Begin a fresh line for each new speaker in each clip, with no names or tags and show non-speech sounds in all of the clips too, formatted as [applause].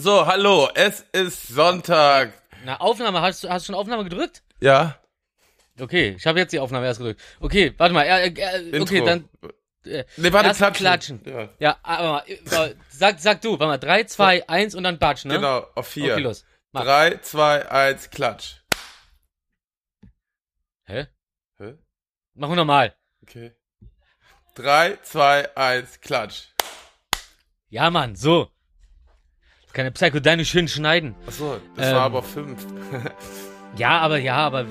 So, hallo, es ist Sonntag.
Na, Aufnahme, hast du hast du schon Aufnahme gedrückt?
Ja,
Okay, ich habe jetzt die Aufnahme erst gedrückt. Okay, warte mal. Äh, äh, okay,
Intro.
dann. Äh,
Nee, warte,
erst
klatschen. Ja.
Ja, aber mal, äh, sag, sag du, warte mal, 3, 2, 1 und dann Batsch, ne?
Genau, auf vier.
Okay, los. Mach.
Drei, zwei, eins, klatsch.
Hä?
Hä?
Machen wir nochmal.
Okay. Drei, zwei, eins, klatsch.
Ja, Mann, so. Keine Psycho, deine schön schneiden.
Achso, das
Ähm.
war aber fünf. [laughs]
Ja, aber ja, aber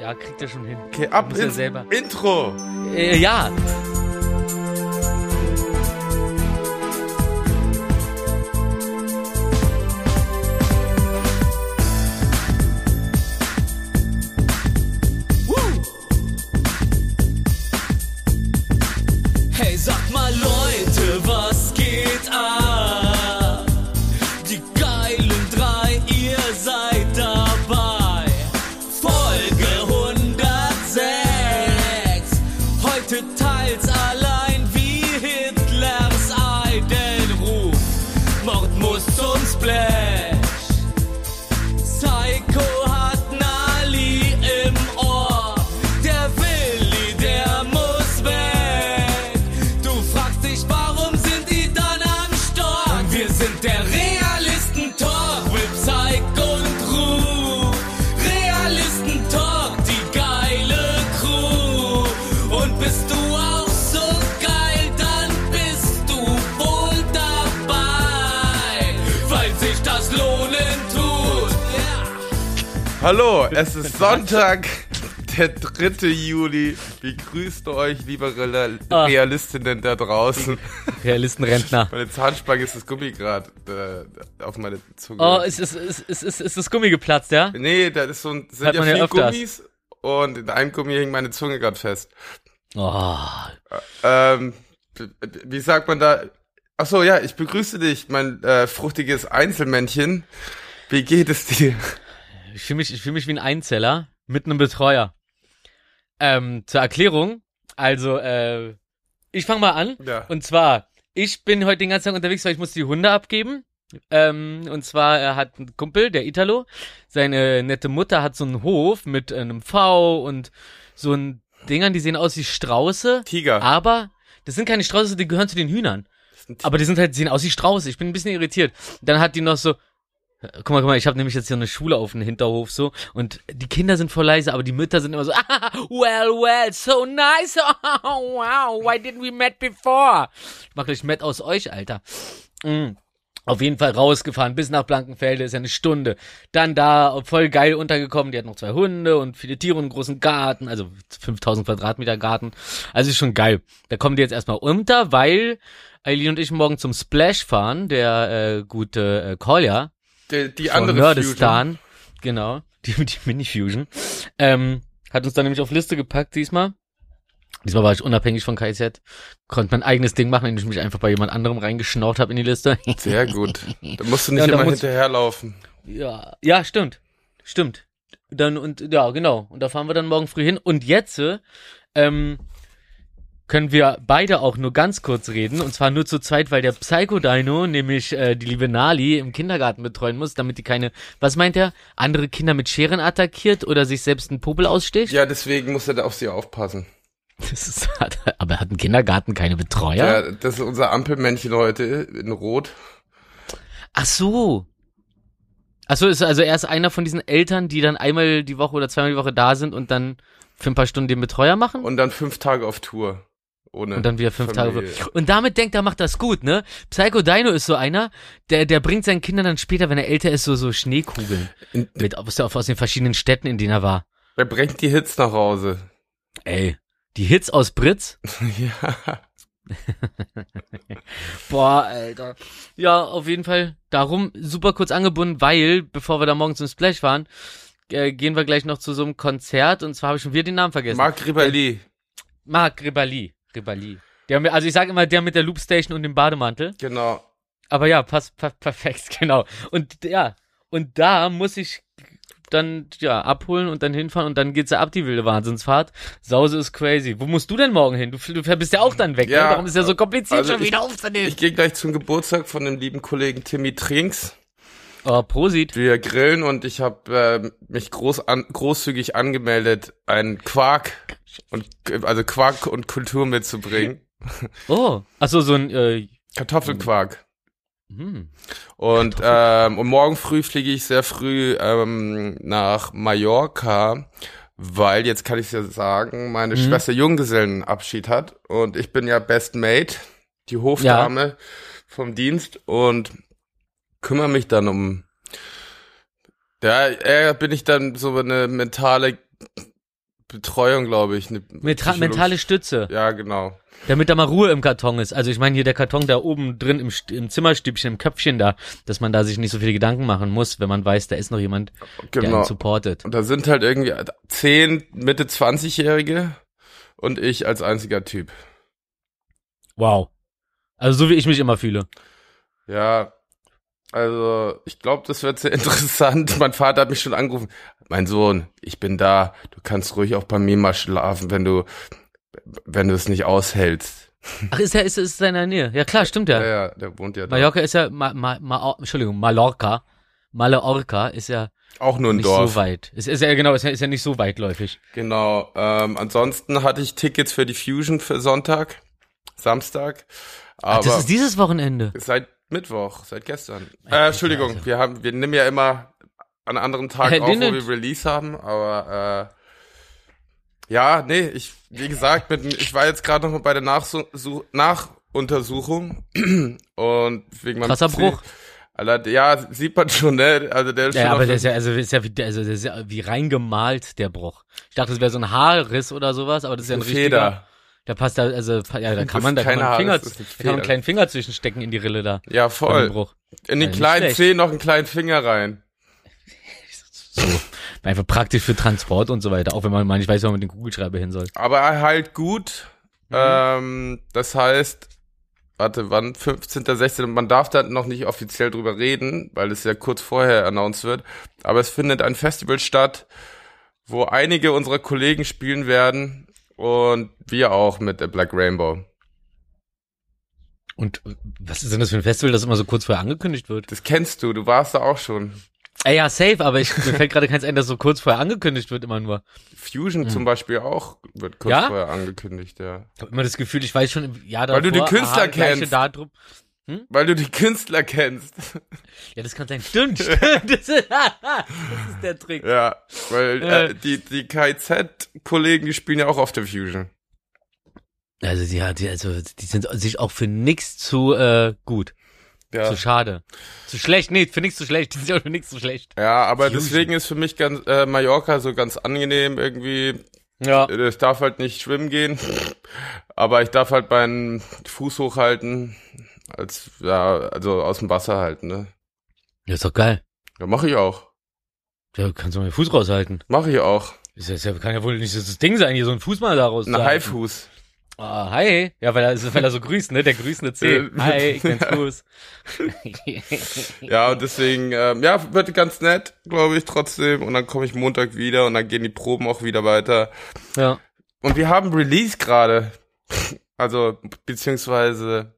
ja, kriegt er schon hin.
Okay, ab ins
selber.
Intro.
Äh, ja.
Hallo, es ist Sonntag, der 3. Juli. Wie grüßt euch, liebe Real
Ah.
Realistinnen da draußen?
Realistenrentner. [laughs]
Meine Zahnspange ist das Gummigrad äh, auf meine Zunge.
Oh, ist, ist, ist, ist, ist, ist das Gummi geplatzt, ja?
Nee, da ist so ein, sind
Hat
ja vier
öfters.
Gummis und in einem Gummi hängt meine Zunge gerade fest.
Oh,
Ähm, wie sagt man da? Ach so, ja, ich begrüße dich, mein äh, fruchtiges Einzelmännchen. Wie geht es dir?
Ich fühle mich, ich fühl mich wie ein Einzeller mit einem Betreuer. Ähm, zur Erklärung, also, äh, ich fange mal an.
Ja.
Und zwar, ich bin heute den ganzen Tag unterwegs, weil ich muss die Hunde abgeben. Ähm, und zwar, er hat einen Kumpel, der Italo. Seine nette Mutter hat so einen Hof mit einem V und so ein Dingern, die sehen aus wie Strauße.
Tiger.
Aber das sind keine Strauße, die gehören zu den Hühnern.
Ein
Aber die sind halt, sehen aus wie Strauße. Ich bin ein bisschen irritiert. Dann hat die noch so, guck mal, guck mal, ich habe nämlich jetzt hier eine Schule auf dem Hinterhof so und die Kinder sind voll leise, aber die Mütter sind immer so, ah, [laughs] well, well, so nice, [laughs] oh, wow, why didn't we met before? Ich mach gleich Met aus euch, Alter. Mm. Auf jeden Fall rausgefahren, bis nach Blankenfelde, ist ja eine Stunde. Dann da voll geil untergekommen, die hat noch zwei Hunde und viele Tiere und einen großen Garten, also 5000 Quadratmeter Garten. Also ist schon geil. Da kommen die jetzt erstmal unter, weil Eileen und ich morgen zum Splash fahren, der äh, gute äh, Kolja
die, die andere
Nerdistan, genau, [laughs] die, die Mini-Fusion, ähm, hat uns dann nämlich auf Liste gepackt diesmal. Diesmal war ich unabhängig von KZ, konnte mein eigenes Ding machen, indem ich mich einfach bei jemand anderem reingeschnaucht habe in die Liste.
Fusion. [laughs] Sehr gut. Da musst du nicht
Ja,
immer hinterherlaufen.
Ja, ja, stimmt. Stimmt. Dann und ja, genau. Und da fahren wir dann morgen früh hin. Und jetzt ähm, können wir beide auch nur ganz kurz reden. Und zwar nur zu zweit, weil der Psycho-Dino, nämlich äh, die liebe Nali, im Kindergarten betreuen muss, damit die keine, was meint er, andere Kinder mit Scheren attackiert oder sich selbst einen Popel aussticht?
Ja, deswegen muss er da auf sie aufpassen.
Das ist, [laughs] aber hat ein Kindergarten keine Betreuer?
Ja, das ist unser Ampelmännchen heute in Rot.
Ach so. Ach so, ist also er ist einer von diesen Eltern, die dann einmal die Woche oder zweimal die Woche da sind und dann für ein paar Stunden den Betreuer machen
Und dann fünf Tage auf Tour. Ohne
und dann wieder fünf
Familie.
Tage. Und damit denkt er, macht das gut, ne? Psycho Dino ist so einer, der der bringt seinen Kindern dann später, wenn er älter ist, so so Schneekugeln
In-
mit aus, aus den verschiedenen Städten, in denen er war.
Er bringt die Hits nach Hause.
Ey, die Hits aus Britz. [laughs] [laughs]
ja.
Boah, Alter. Ja, auf jeden Fall darum super kurz angebunden, weil, bevor wir da morgen zum Splash fahren, äh, gehen wir gleich noch zu so einem Konzert und zwar habe ich schon wieder den Namen vergessen.
Marc Ribali.
Marc Ribali. Ribali. Der, also ich sage immer der mit der Loopstation und dem Bademantel.
Genau.
Aber ja, passt pa perfekt, [laughs] genau. Und ja, und da muss ich dann ja abholen und dann hinfahren und dann geht's ja ab die wilde Wahnsinnsfahrt. Sause ist crazy. Wo musst du denn morgen hin? Du, du bist ja auch dann weg.
Ja,
ne? Warum ist ja so kompliziert
also
schon
ich-
wieder aufzunehmen?
Ich gehe gleich zum Geburtstag von dem lieben Kollegen Timmy Trinks.
Oh, Prosit.
Wir grillen und ich habe äh, mich groß an, großzügig angemeldet, einen Quark und also Quark und Kultur mitzubringen. [laughs]
Oh, achso, so ein, äh,
Kartoffelquark.
hm.
Und, ähm, und morgen früh fliege ich sehr früh ähm, nach Mallorca, weil jetzt kann ich ja sagen, meine
Mhm.
Schwester Junggesellenabschied hat und ich bin ja Best Mate, die Hofdame vom Dienst und kümmere mich dann um ja, äh, bin ich dann so eine mentale Betreuung, glaube ich. Eine psychologische-
mentale Stütze,
Ja, genau.
damit da mal Ruhe im Karton ist. Also ich meine hier der Karton da oben drin im, im Zimmerstübchen, im Köpfchen da, dass man da sich nicht so viele Gedanken machen muss, wenn man weiß, da ist noch jemand, der
Genau.
einen supportet.
Und da sind halt irgendwie zehn Mitte 20-Jährige und ich als einziger Typ.
Wow. Also so wie ich mich immer fühle.
Ja, also ich glaube, das wird sehr [laughs] interessant. Mein Vater hat mich schon angerufen. Mein Sohn, ich bin da. Du kannst ruhig auch bei mir mal schlafen, wenn du, wenn du es nicht aushältst.
Ach, ist er, ist, ist er in der Nähe? Ja klar, stimmt ja.
Ja, ja, der wohnt ja da.
Mallorca ist ja, ma, ma, ma, Entschuldigung, Mallorca. Mallorca ist ja
Auch nur ein
nicht
Dorf.
so weit. Ist, ist ja genau, ist ja, ist ja nicht so weitläufig.
Genau. Ähm, ansonsten hatte ich Tickets für die Fusion für Sonntag, Samstag.
Ach,
Aber
das ist dieses Wochenende.
seit Mittwoch, seit gestern. Äh, Entschuldigung,
also.
wir haben, wir nehmen ja immer an anderen Tag
Äh,
auf, wo wir Release haben, aber äh, ja, nee, ich, wie gesagt, mit, ich war jetzt gerade noch mal bei der Nachsu Su- Nachuntersuchung [clears throat] und wegen meinem
Krasser Bruch.
Alter, ja, sieht man schon, ne? Also der ist
Ja,
schon
aber der ist ja, also, der ist ja, wie, also, der ist ja wie reingemalt, der Bruch. Ich dachte, das wäre so ein Haarriss oder sowas, aber das ist ja ein
eine
richtiger. Da passt da, also, ja, da kann man, da kann man, Finger, da kann man einen kleinen Finger zwischenstecken in die Rille da.
Ja, voll.
Bruch.
In den
Ja,
kleinen. Zeh noch einen kleinen Finger rein. [laughs]
So. Einfach praktisch für Transport und so weiter, auch wenn man mal nicht weiß, wo man mit dem Kugelschreiber hin soll.
Aber er heilt gut.
Mhm.
Ähm, das heißt, warte, wann? 15., 16. Man darf da noch nicht offiziell drüber reden, weil es ja kurz vorher announced wird. Aber es findet ein Festival statt, wo einige unserer Kollegen spielen werden und wir auch mit der Black Rainbow.
Und was ist denn das für ein Festival, das immer so kurz vorher angekündigt wird?
Das kennst du, du warst da auch schon.
Ey, ja, safe, aber ich, mir fällt [laughs] gerade keins ein, das so kurz vorher angekündigt wird immer nur.
Fusion zum Beispiel auch wird kurz.
Ja?
vorher angekündigt, ja.
Ich habe immer das Gefühl, ich weiß schon im Jahr
Weil du die
davor,
Künstler
aha,
kennst.
Datum.
Weil du die Künstler kennst.
Ja, das kann sein. Stimmt, stimmt. Das ist, das ist der Trick.
Ja, weil äh,
Äh.
die, die KZ-Kollegen, die spielen ja auch auf der Fusion.
Also die, die, also die sind sich auch für nix zu äh, gut,
Ja.
zu schade, zu schlecht. Nee, für nix zu schlecht. Die sind auch für nix zu schlecht.
Ja, aber
Fusion.
deswegen ist für mich ganz äh, Mallorca so ganz angenehm irgendwie.
Ja.
Ich darf halt nicht schwimmen gehen, aber ich darf halt meinen Fuß hochhalten, als ja, also aus dem Wasser halten, ne?
Ja, ist doch geil.
Ja, mache ich auch.
Ja, kannst du mal den Fuß raushalten.
Mache ich auch.
Ist ist ja, kann ja wohl nicht das Ding sein, hier so ein Fuß mal daraus
Ein Haifuß.
Ah, hi. Ja, weil er, weil er so grüßt, ne? Der grüßende C.
Äh,
Hi, ich bin's [laughs] Fuß. [laughs]
Ja, und deswegen, ähm, ja, wird ganz nett, glaube ich, trotzdem. Und dann komme ich Montag wieder und dann gehen die Proben auch wieder weiter.
ja.
Und wir haben Release gerade. Also, beziehungsweise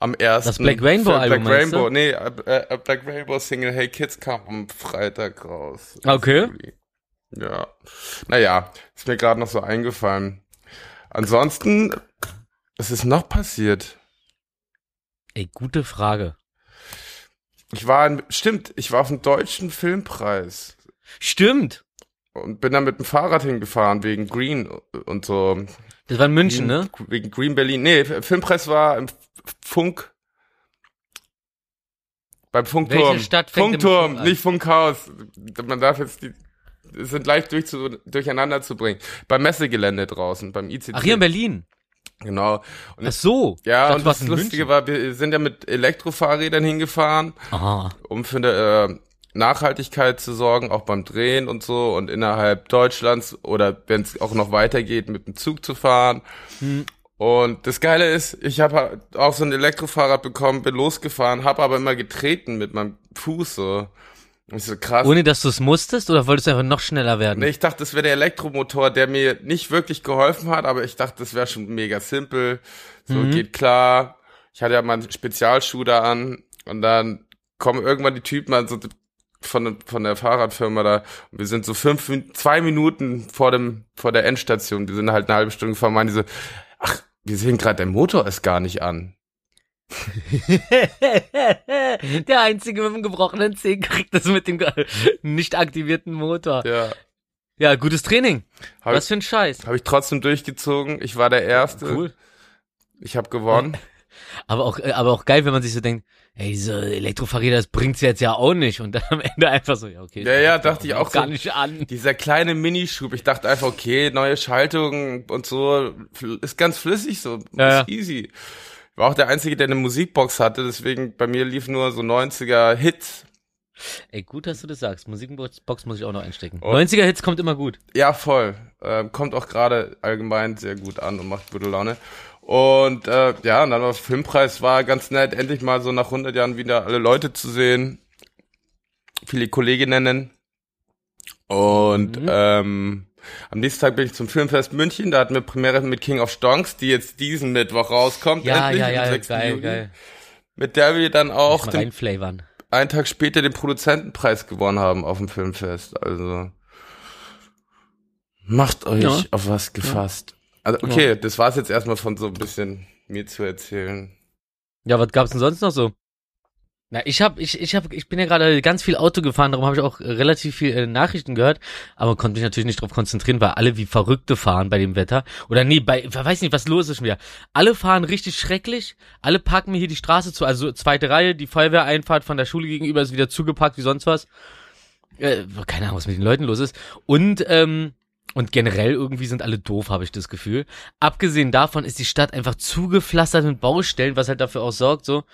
am ersten.
Das Black Rainbow Album,
Black
meinst du?
Rainbow, nee, äh, äh, Black Rainbow Single Hey Kids kam am Freitag raus.
Okay.
Ja. Naja, ist mir gerade noch so eingefallen. Ansonsten, was ist noch passiert?
Ey, gute Frage.
Ich war, in, stimmt, ich war auf dem deutschen Filmpreis
Stimmt.
und bin da mit dem Fahrrad hingefahren wegen Green und so.
Das war in München, ne?
Wegen Green Berlin. Nee, Filmpreis war im Funk. Beim Funkturm.
Welche Stadt fängt
Funkturm,
Funk
nicht Funkhaus. Man darf jetzt die, es sind leicht durch zu, durcheinander zu bringen. Beim Messegelände draußen, beim ICC.
Ach, hier in Berlin.
Genau. Und
Ach so.
ja,
dachte,
und das Lustige
München.
war, wir sind ja mit Elektrofahrrädern hingefahren,
Aha.
um für eine äh, Nachhaltigkeit zu sorgen, auch beim Drehen und so und innerhalb Deutschlands oder wenn es auch noch weitergeht, mit dem Zug zu fahren.
Hm.
Und das Geile ist, ich habe auch so ein Elektrofahrrad bekommen, bin losgefahren, habe aber immer getreten mit meinem Fuß so. Ich so krass.
Ohne dass du es musstest oder wolltest du einfach noch schneller werden?
Nee, ich dachte, das wäre der Elektromotor, der mir nicht wirklich geholfen hat, aber ich dachte, das wäre schon mega simpel. So
Mhm.
geht klar. Ich hatte ja meinen Spezialschuh da an und dann kommen irgendwann die Typen an so von, von der Fahrradfirma da. Und wir sind so fünf, zwei Minuten vor dem, vor der Endstation. Die sind halt eine halbe Stunde gefahren, meinen die so, ach, wir sehen gerade, der Motor ist gar nicht an. [laughs]
Der Einzige mit dem gebrochenen Zeh kriegt das mit dem [laughs] nicht aktivierten Motor.
Ja.
Ja, gutes Training.
Hab
Was
ich,
für ein Scheiß.
hab ich trotzdem durchgezogen. Ich war der Erste.
Cool.
Ich habe gewonnen. [laughs]
Aber auch, äh, aber auch geil, wenn man sich so denkt, ey, diese Elektrofahrräder, das bringt's jetzt ja auch nicht. Und dann am Ende einfach so, ja, okay.
Ja, ja, dachte ich auch
gar
so.
nicht an.
Dieser kleine Minischub. Ich dachte einfach, okay, neue Schaltung und so. Ist ganz flüssig so.
Ja,
ist easy. War auch der Einzige, der eine Musikbox hatte. Deswegen bei mir lief nur so 90er Hits.
Ey, gut, dass du das sagst. Musikbox Box muss ich auch noch einstecken.
Oh.
90er Hits kommt immer gut.
Ja, voll. Ähm, kommt auch gerade allgemein sehr gut an und macht gute Laune. Und äh, ja, und dann war Filmpreis war ganz nett, endlich mal so nach 100 Jahren wieder alle Leute zu sehen, viele Kolleginnen. Und
Mhm.
ähm, am nächsten Tag bin ich zum Filmfest München, da hatten wir Premiere mit King of Stonks, die jetzt diesen Mittwoch rauskommt.
Ja,
endlich,
ja,
am
ja,
6.
geil,
Juli,
geil.
Mit der wir dann auch den, einen Tag später den Produzentenpreis gewonnen haben auf dem Filmfest. Also macht euch
Ja.
auf was gefasst. Also okay, das war's jetzt erstmal von so ein bisschen mir zu erzählen.
Ja, was gab's denn sonst noch so? Na, ich hab, ich, ich hab, ich bin ja gerade ganz viel Auto gefahren, darum habe ich auch relativ viel äh, Nachrichten gehört, aber konnte mich natürlich nicht drauf konzentrieren, weil alle wie Verrückte fahren bei dem Wetter. Oder nee, bei, ich weiß nicht, was los ist wieder. Alle fahren richtig schrecklich, alle parken mir hier die Straße zu, also zweite Reihe, die Feuerwehreinfahrt von der Schule gegenüber ist wieder zugepackt wie sonst was. Äh, keine Ahnung, was mit den Leuten los ist. Und, ähm, und generell irgendwie sind alle doof, habe ich das Gefühl. Abgesehen davon ist die Stadt einfach zugepflastert mit Baustellen, was halt dafür auch sorgt, so,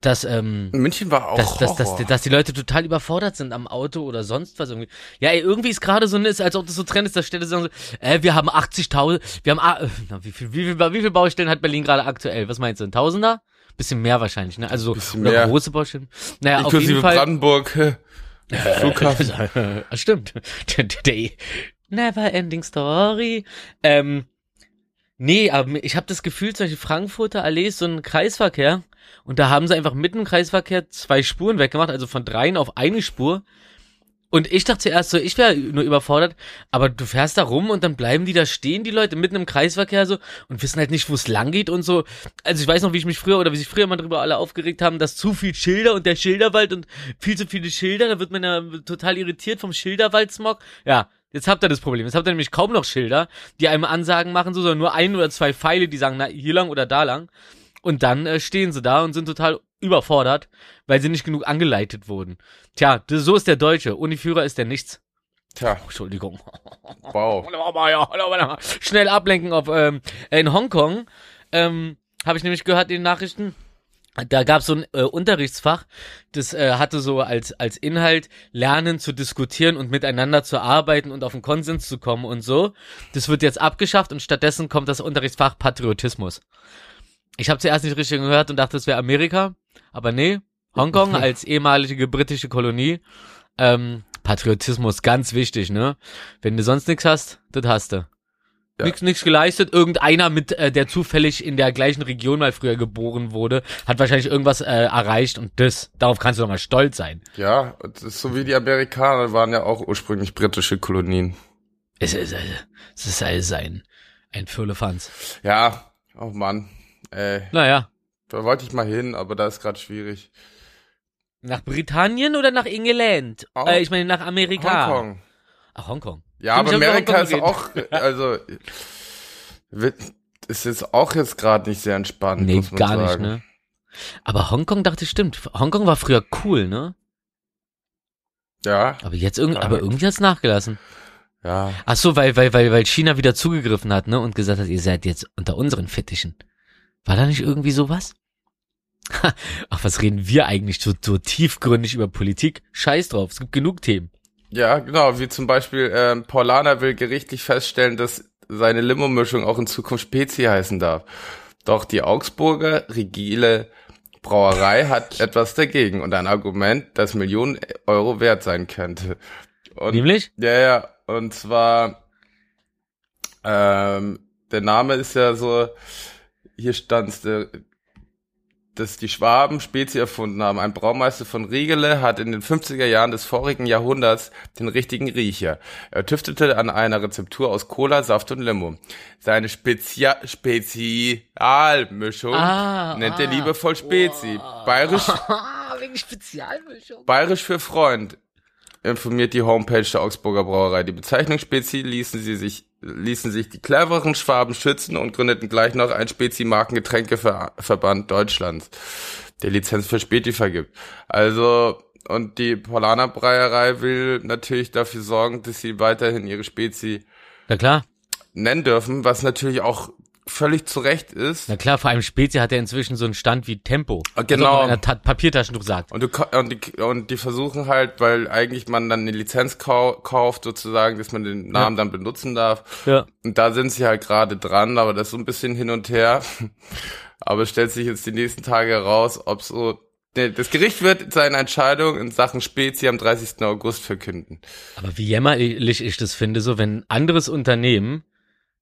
dass, ähm,
München war auch
dass, dass, dass, dass die Leute total überfordert sind am Auto oder sonst was irgendwie. Ja, ey, irgendwie ist gerade so, ist, als ob das so Trend ist, dass Städte sagen so, äh, wir haben 80.000, wir haben, ah, äh, [laughs] na, wie viel, wie viel, wie viel Baustellen hat Berlin gerade aktuell? Was meinst du, ein Tausender? Bisschen mehr wahrscheinlich, ne? Also so
mehr.
große Baustellen. Naja, auf
Inklusive
jeden Fall.
Brandenburg. [laughs] Flughafen. [laughs]
Stimmt. Der, der Never Ending Story. Ähm, nee, aber ich habe das Gefühl, zum Beispiel Frankfurter Allee ist so ein Kreisverkehr und da haben sie einfach mitten im Kreisverkehr zwei Spuren weggemacht, also von dreien auf eine Spur. Und ich dachte zuerst so, ich wäre nur überfordert, aber du fährst da rum und dann bleiben die da stehen, die Leute mitten im Kreisverkehr so und wissen halt nicht, wo es lang geht und so. Also ich weiß noch, wie ich mich früher oder wie sich früher mal drüber alle aufgeregt haben, dass zu viel Schilder und der Schilderwald und viel zu viele Schilder, da wird man ja total irritiert vom Schilderwaldsmog. Ja, jetzt habt ihr das Problem. Jetzt habt ihr nämlich kaum noch Schilder, die einem Ansagen machen, so, sondern nur ein oder zwei Pfeile, die sagen, na, hier lang oder da lang. Und dann äh, stehen sie da und sind total überfordert, weil sie nicht genug angeleitet wurden. Tja, das, so ist der Deutsche. Ohne Führer ist der nichts.
Tja,
Oh, Entschuldigung.
wow. [laughs]
Schnell ablenken auf ähm, in Hongkong. Ähm, Habe ich nämlich gehört in den Nachrichten. Da gab es so ein äh, Unterrichtsfach, das äh, hatte so als, als Inhalt Lernen zu diskutieren und miteinander zu arbeiten und auf einen Konsens zu kommen und so. Das wird jetzt abgeschafft und stattdessen kommt das Unterrichtsfach Patriotismus. Ich habe zuerst nicht richtig gehört und dachte, es wäre Amerika, aber nee, Hongkong [laughs] als ehemalige britische Kolonie. Ähm, Patriotismus, ganz wichtig, ne? Wenn du sonst nichts hast, das hast du.
Ja.
Nix, nix geleistet. Irgendeiner mit, äh, der zufällig in der gleichen Region mal früher geboren wurde, hat wahrscheinlich irgendwas äh, erreicht und das, darauf kannst du doch mal stolz sein.
Ja, das ist so wie die Amerikaner waren ja auch ursprünglich britische Kolonien.
Es ist, äh, es ist alles ein, ein Firlefanz.
Ja, oh Mann. Ey,
Naja.
da wollte ich mal hin, aber da ist gerade schwierig.
Nach Britannien oder nach England?
Oh.
Äh, ich meine nach Amerika.
Hongkong.
Ach, Hongkong.
Ja, aber Amerika ist auch, also, ist jetzt auch jetzt gerade nicht sehr entspannt.
Nee, gar nicht,
sagen.
ne? Aber Hongkong dachte ich, stimmt. Hongkong war früher cool, ne?
Ja,
Aber jetzt irgendwie,
Ja.
aber irgendwie hat's nachgelassen.
ja.
Ach so, weil, weil, weil, weil China wieder zugegriffen hat, ne? Und gesagt hat, ihr seid jetzt unter unseren Fittichen. War da nicht irgendwie sowas? Ha, [laughs] Ach, was reden wir eigentlich so, so tiefgründig über Politik? Scheiß drauf, es gibt genug Themen.
Ja, genau, wie zum Beispiel ähm, Paulaner will gerichtlich feststellen, dass seine Limo-Mischung auch in Zukunft Spezi heißen darf. Doch die Augsburger Rigile Brauerei hat [laughs] etwas dagegen und ein Argument, das Millionen Euro wert sein könnte. Und,
Nämlich?
Ja, ja, und zwar, ähm, der Name ist ja so, hier stand's, dass die Schwaben Spezi erfunden haben. Ein Braumeister von Riegele hat in den 50er Jahren des vorigen Jahrhunderts den richtigen Riecher. Er tüftete an einer Rezeptur aus Cola, Saft und Limo. Seine Spezia Spezialmischung
Ah,
nennt
ah.
er liebevoll Spezi. Bayerisch,
Ah, [laughs] wegen Spezialmischung.
bayerisch für Freund informiert die Homepage der Augsburger Brauerei. Die Bezeichnung Spezi ließen sie sich ließen sich die cleveren Schwaben schützen und gründeten gleich noch ein Spezi-Markengetränkeverband Deutschlands, der Lizenz für Spezi vergibt. Also, und die Paulaner Breierei will natürlich dafür sorgen, dass sie weiterhin ihre Spezi
Na klar,
nennen dürfen, was natürlich auch völlig zu Recht ist.
na klar, vor allem Spezi hat er inzwischen so einen Stand wie Tempo.
Ah, genau.
Also, Ta Papiertaschentuch sagt.
Und, du, und, die, und die versuchen halt, weil eigentlich man dann eine Lizenz kau kauft, sozusagen, dass man den Namen dann benutzen darf.
Ja.
Und da sind sie halt gerade dran, aber das ist so ein bisschen hin und her. [laughs] Aber es stellt sich jetzt die nächsten Tage heraus, ob so. Nee, das Gericht wird seine Entscheidung in Sachen Spezi am 30. August verkünden.
Aber wie jämmerlich ich das finde, so wenn ein anderes Unternehmen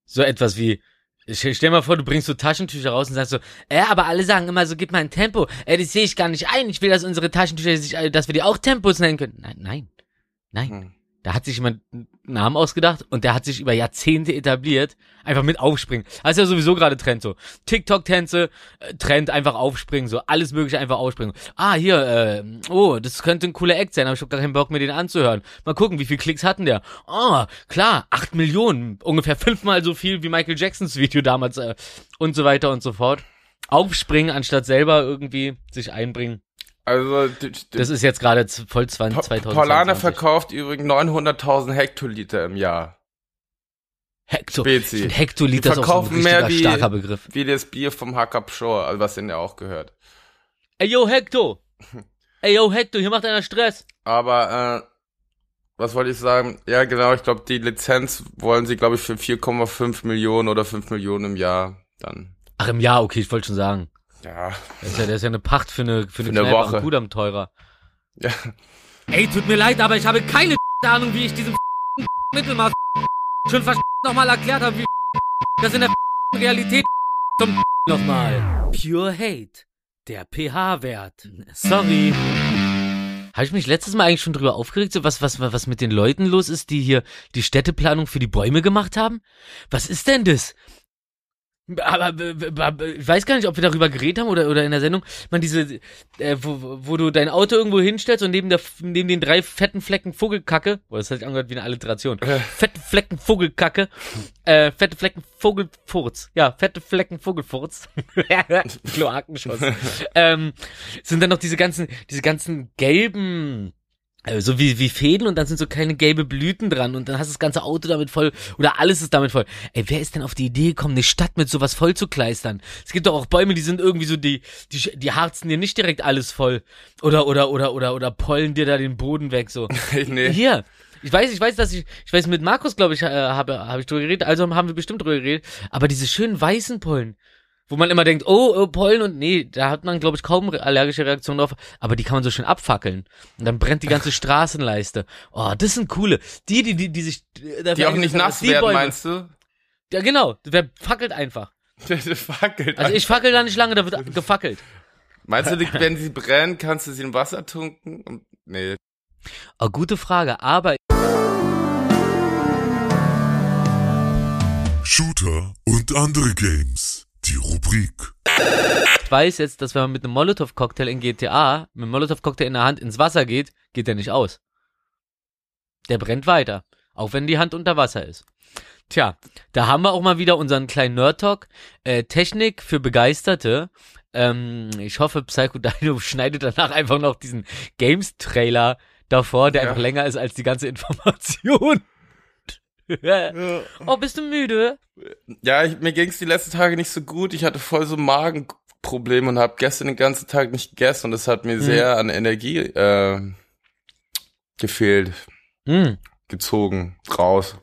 so etwas wie ich stell mal vor, du bringst so Taschentücher raus und sagst so, äh, aber alle sagen immer so, gib mal ein Tempo. Äh, das sehe ich gar nicht ein. Ich will, dass unsere Taschentücher sich, äh, dass wir die auch Tempos nennen können. Nein, nein, nein.
Hm.
Da hat sich jemand Namen ausgedacht und der hat sich über Jahrzehnte etabliert. Einfach mit aufspringen. Das ist ja sowieso gerade Trend so. TikTok-Tänze, äh, Trend, einfach aufspringen, so alles mögliche einfach aufspringen. Ah, hier, äh, oh, das könnte ein cooler Act sein, aber ich hab gar keinen Bock, mir den anzuhören. Mal gucken, wie viel Klicks hatten der? Ah, klar, acht Millionen. Ungefähr fünfmal so viel wie Michael Jacksons Video damals äh, und so weiter und so fort. Aufspringen, anstatt selber irgendwie sich einbringen.
Also
Das ist jetzt gerade voll 20,
Pa
2020.
Paulaner verkauft übrigens 900.000 Hektoliter im Jahr.
Hekto
Spezi.
Hektoliter
Die
ist auch so ein
mehr wie-
starker Begriff.
Wie das Bier vom Hackab Shore, also was denn ja auch gehört.
Ey, yo, Hector! [laughs] Ey, yo, Hector, hier macht einer Stress.
Aber, äh, was wollte ich sagen? Ja, genau, ich glaube, die Lizenz wollen sie, glaube ich, für 4,5 Millionen oder 5 Millionen im Jahr dann.
Ach, im Jahr, okay, ich wollte schon sagen.
Ja.
Das ist ja, das ist ja eine Pacht für eine, für eine,
Für eine
Kneipe
Woche.
am Kudamm teurer.
ja.
Ey, tut mir leid, aber ich habe keine [laughs] Ahnung, wie ich diesem [laughs] Mittelmaß [laughs] schon nochmal erklärt habe, wie das in der Realität zum nochmal. Pure Hate. Der pH-Wert. Sorry.
Habe ich mich letztes Mal eigentlich schon drüber aufgeregt, so was, was, was mit den Leuten los ist, die hier die Städteplanung für die Bäume gemacht haben? Was ist denn das? Aber b- ich weiß gar nicht, ob wir darüber geredet haben oder, oder in der Sendung. Man, diese, äh, wo, wo du dein Auto irgendwo hinstellst und neben, der, neben den drei fetten Flecken Vogelkacke, boah, das hat sich angehört wie eine Alliteration, fette Flecken Vogelkacke, äh, fette Flecken Vogelfurz, ja, fette Flecken Vogelfurz, [laughs] Kloakenschuss, [laughs] ähm, sind dann noch diese ganzen, diese ganzen gelben, äh, so wie, wie Fäden und dann sind so kleine gelbe Blüten dran und dann hast du das ganze Auto damit voll oder alles ist damit voll. Ey, wer ist denn auf die Idee gekommen, eine Stadt mit sowas voll zu kleistern? Es gibt doch auch Bäume, die sind irgendwie so, die, die, die harzen dir nicht direkt alles voll. Oder, oder, oder, oder, oder pollen dir da den Boden weg, so. [laughs]
nee.
Hier. Ich weiß, ich weiß, dass ich, ich weiß, mit Markus, glaube ich, äh, habe, habe ich drüber geredet, also haben wir bestimmt drüber geredet, aber diese schönen weißen Pollen, wo man immer denkt, oh, oh Pollen und nee, da hat man, glaube ich, kaum allergische Reaktionen drauf, aber die kann man so schön abfackeln. Und dann brennt die ganze [laughs] Straßenleiste. Oh, das sind coole. Die, die, die, die sich, äh, dafür
Die auch nicht nass werden,
Bäume-
meinst du?
Ja, genau. Wer fackelt einfach.
Das fackelt.
Also ich fackel da nicht lange, da wird [laughs] gefackelt.
meinst du, die- [laughs] wenn sie brennen, kannst du sie in Wasser tunken? Und- Nee.
Oh, gute Frage, aber
Shooter und andere Games. Die Rubrik.
ich weiß jetzt, dass wenn man mit einem Molotow-Cocktail in GTA, mit einem Molotow-Cocktail in der Hand ins Wasser geht, geht der nicht aus. Der brennt weiter. Auch wenn die Hand unter Wasser ist. Tja, da haben wir auch mal wieder unseren kleinen Nerd-Talk. Äh, Technik für Begeisterte. Ähm, ich hoffe, Psycho Dino [laughs] schneidet danach einfach noch diesen Games-Trailer davor, der
Ja.
einfach länger ist als die ganze Information. Oh, bist du müde?
Ja, ich, mir ging's die letzten Tage nicht so gut. Ich hatte voll so Magenprobleme und habe gestern den ganzen Tag nicht gegessen und das hat mir sehr an Energie äh, gefehlt,
Hm.
gezogen, raus.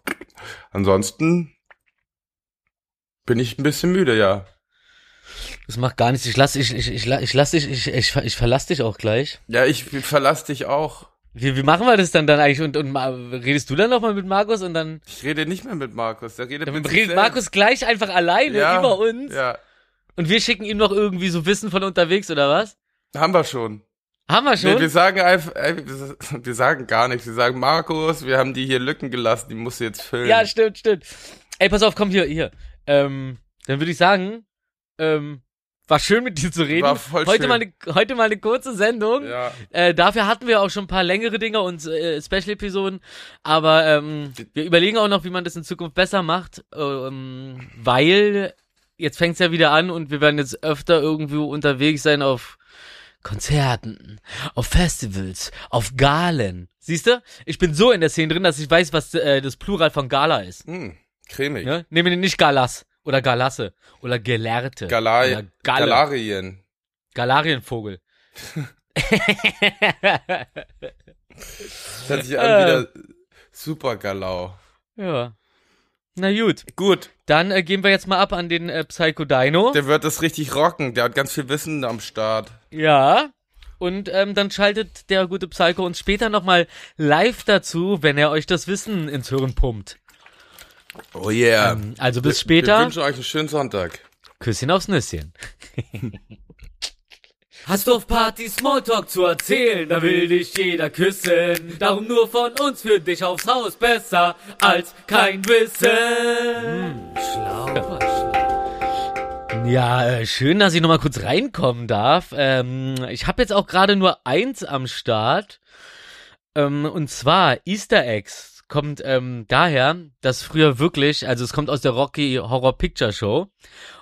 Ansonsten bin ich ein bisschen müde, ja.
Das macht gar nichts. Ich lass, ich, ich, ich, ich lass dich, ich, ich, ich verlass dich auch gleich.
Ja, ich verlass dich auch.
Wie, wie machen wir das dann dann eigentlich? Und, und redest du dann nochmal mit Markus und dann,
Ich rede nicht mehr mit Markus. Der redet
dann
mit
redet. Markus gleich einfach alleine
ja,
über uns?
Ja.
Und wir schicken ihm noch irgendwie so Wissen von unterwegs oder was?
Haben wir schon.
Haben wir schon?
Nee, wir sagen einfach, ey, wir- [laughs] wir sagen gar nichts. Wir sagen, Markus, wir haben die hier Lücken gelassen, die musst du jetzt füllen.
ja, stimmt, stimmt. Ey, pass auf, komm hier, hier. Ähm, dann würde ich sagen, ähm, war schön mit dir zu reden.
War voll
heute
schön.
mal eine, heute mal eine kurze Sendung.
ja.
Äh, dafür hatten wir auch schon ein paar längere Dinge und äh, Special-Episoden, aber ähm, wir überlegen auch noch, wie man das in Zukunft besser macht, ähm, weil jetzt fängt's ja wieder an und wir werden jetzt öfter irgendwo unterwegs sein auf Konzerten, auf Festivals, auf Galen. Siehst du? Ich bin so in der Szene drin, dass ich weiß, was äh, das Plural von Gala ist.
Hm, cremig.
Ja? Nehmen wir nicht Galas oder Galasse oder Gelehrte
Galai
oder Galle.
Galarien.
Galarienvogel.
Das hört sich an [laughs]
Äh.
wieder super Galau.
Ja. Na gut,
Gut,
dann äh, gehen wir jetzt mal ab an den äh, Psycho Dino.
der wird das richtig rocken. Der hat ganz viel Wissen am Start.
Ja. Und ähm, dann schaltet der gute Psycho uns später nochmal live dazu, wenn er euch das Wissen ins Hirn pumpt.
Oh yeah.
Also bis
Wir
später.
wünschen euch einen schönen Sonntag.
Küsschen aufs Nüsschen. [laughs]
Hast du auf Partys Smalltalk zu erzählen, da will dich jeder küssen. Darum nur von uns für dich aufs Haus besser als kein Wissen. Schlau, schlau.
Ja, äh, schön, dass ich nochmal kurz reinkommen darf. Ähm, ich habe jetzt auch gerade nur eins am Start. Ähm, und zwar Easter Eggs kommt ähm, daher, dass früher wirklich, also es kommt aus der Rocky Horror Picture Show.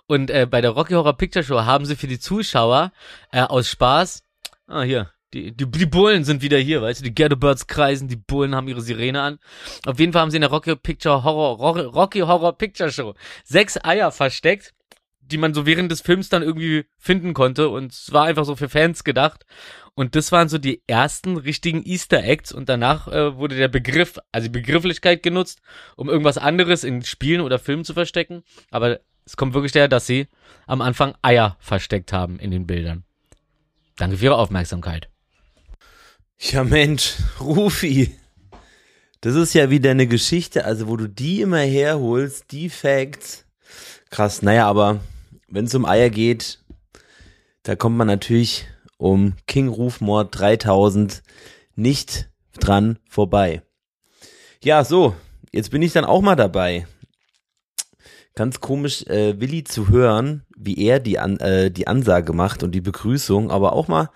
Und äh, bei der Rocky Horror Picture Show haben sie für die Zuschauer äh, aus Spaß, ah hier, die, die, die Bullen sind wieder hier, weißt du, die Ghetto Birds kreisen, die Bullen haben ihre Sirene an. Auf jeden Fall haben sie in der Rocky Picture Horror, Rocky, Rocky Horror Picture Show sechs Eier versteckt die man so während des Films dann irgendwie finden konnte und es war einfach so für Fans gedacht. Und das waren so die ersten richtigen Easter Eggs und danach äh, wurde der Begriff, also die Begrifflichkeit genutzt, um irgendwas anderes in Spielen oder Filmen zu verstecken. Aber es kommt wirklich daher, dass sie am Anfang Eier versteckt haben in den Bildern. Danke für Ihre Aufmerksamkeit.
Ja, Mensch, Rufi. Das ist ja wieder eine Geschichte, also wo du die immer herholst, die Facts. Krass, naja, aber wenn es um Eier geht, da kommt man natürlich um King Rufmord 3000 nicht dran vorbei. Ja, so, jetzt bin ich dann auch mal dabei. Ganz komisch, äh, Willi zu hören, wie er die, An äh, die Ansage macht und die Begrüßung, aber auch mal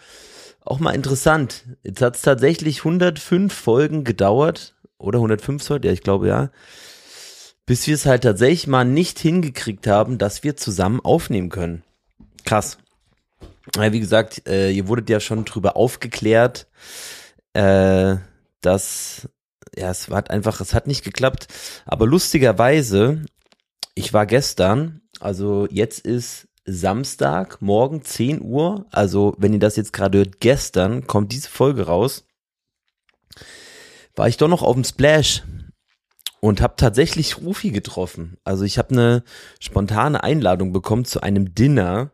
auch mal interessant. Jetzt hat es tatsächlich 105 Folgen gedauert. Oder 105 heute, ja, ich glaube ja. Bis wir es halt tatsächlich mal nicht hingekriegt haben, dass wir zusammen aufnehmen können. Krass. Wie gesagt, äh, ihr wurdet ja schon drüber aufgeklärt, äh, dass ja, es hat einfach, es hat nicht geklappt. Aber lustigerweise, ich war gestern, also jetzt ist Samstag, morgen 10 Uhr. Also, wenn ihr das jetzt gerade hört, gestern kommt diese Folge raus. War ich doch noch auf dem Splash und habe tatsächlich Rufi getroffen. Also, ich habe eine spontane Einladung bekommen zu einem Dinner.